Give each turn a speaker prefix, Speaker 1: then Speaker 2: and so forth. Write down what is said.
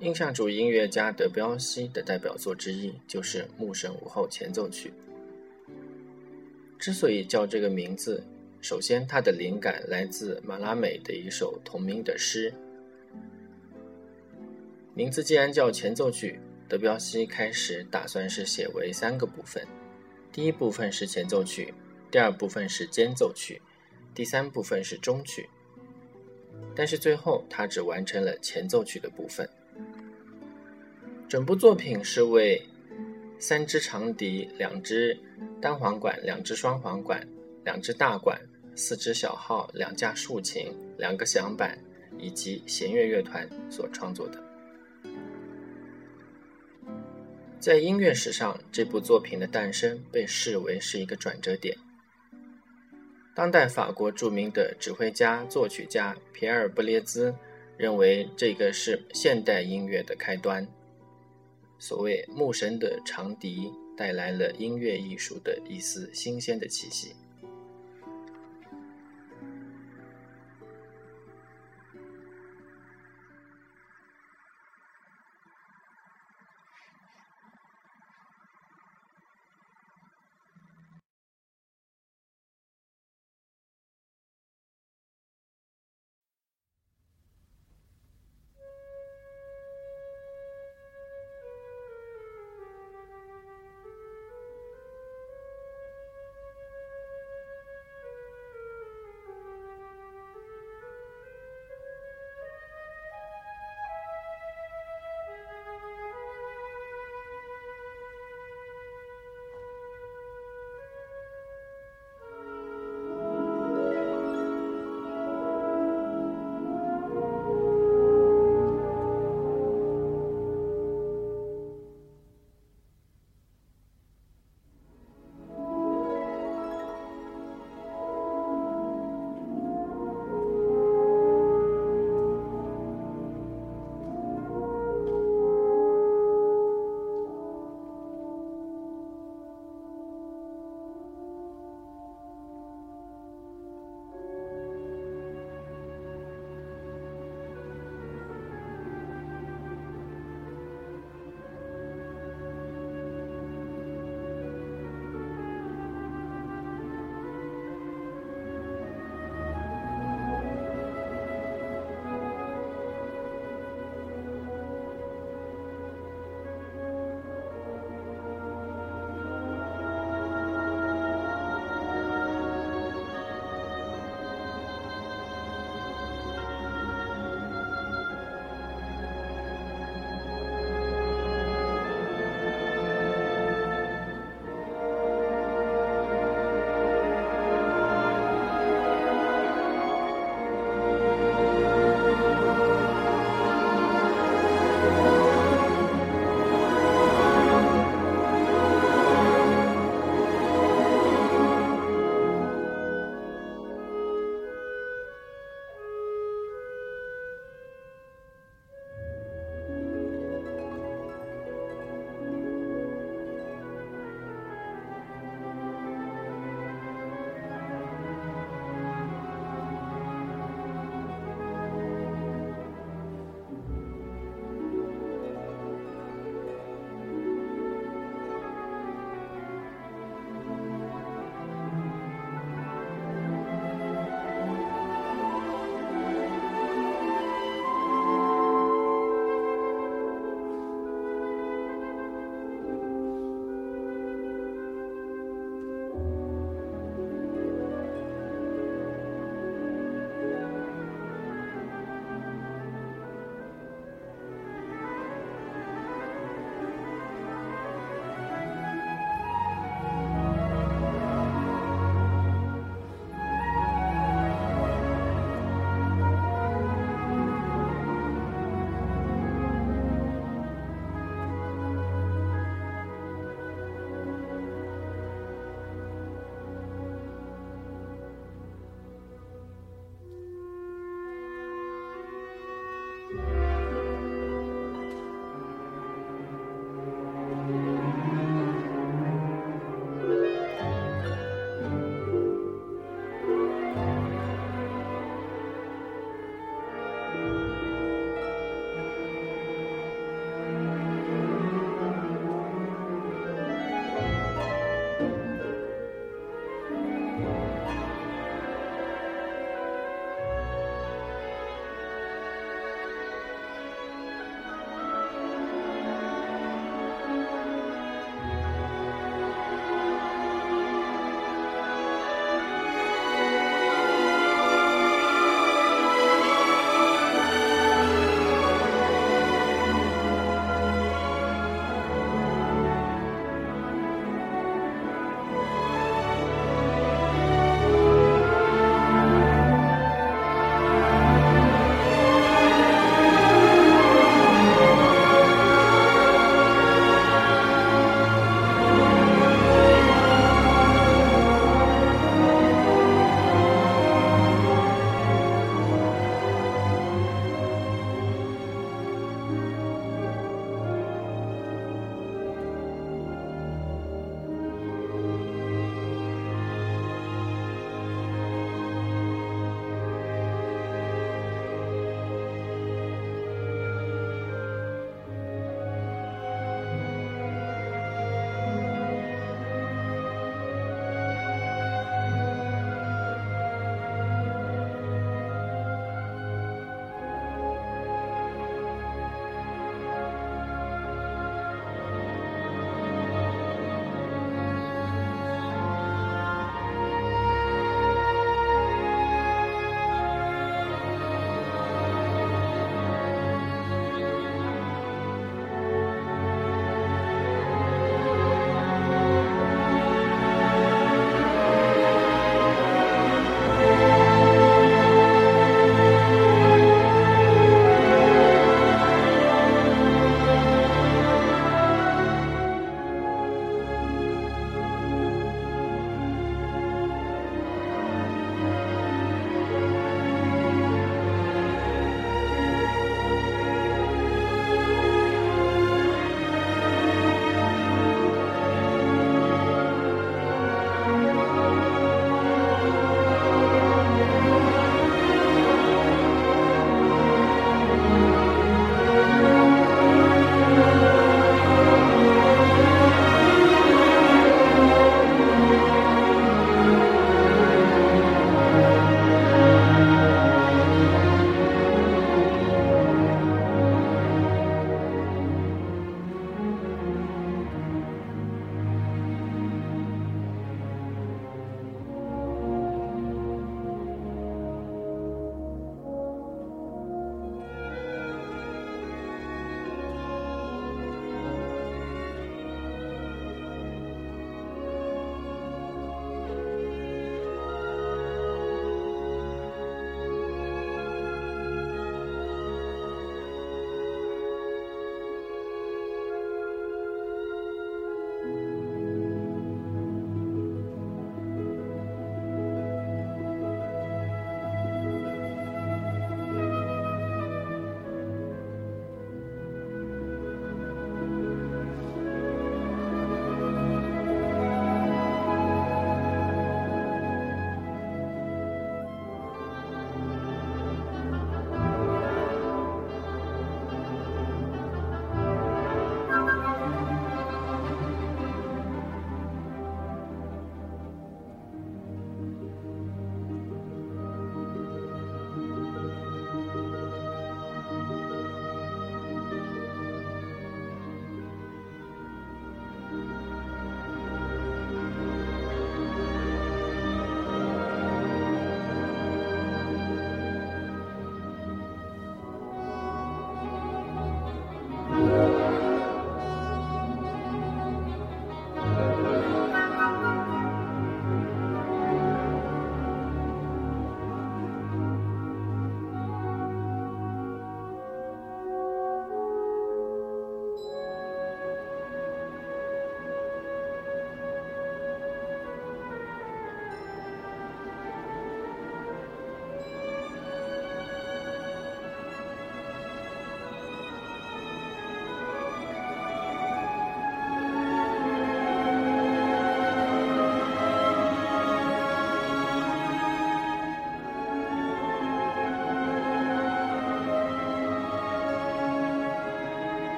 Speaker 1: 印象主义音乐家德彪西的代表作之一就是《牧神午后前奏曲》。之所以叫这个名字，首先它的灵感来自马拉美的一首同名的诗。名字既然叫前奏曲，德彪西开始打算是写为三个部分：第一部分是前奏曲，第二部分是间奏曲，第三部分是终曲。但是最后他只完成了前奏曲的部分。整部作品是为三支长笛、两支单簧管、两支双簧管、两支大管、四支小号、两架竖琴、两个响板以及弦乐乐团所创作的。在音乐史上，这部作品的诞生被视为是一个转折点。当代法国著名的指挥家、作曲家皮埃尔·布列兹认为，这个是现代音乐的开端。所谓“牧神”的长笛带来了音乐艺术的一丝新鲜的气息。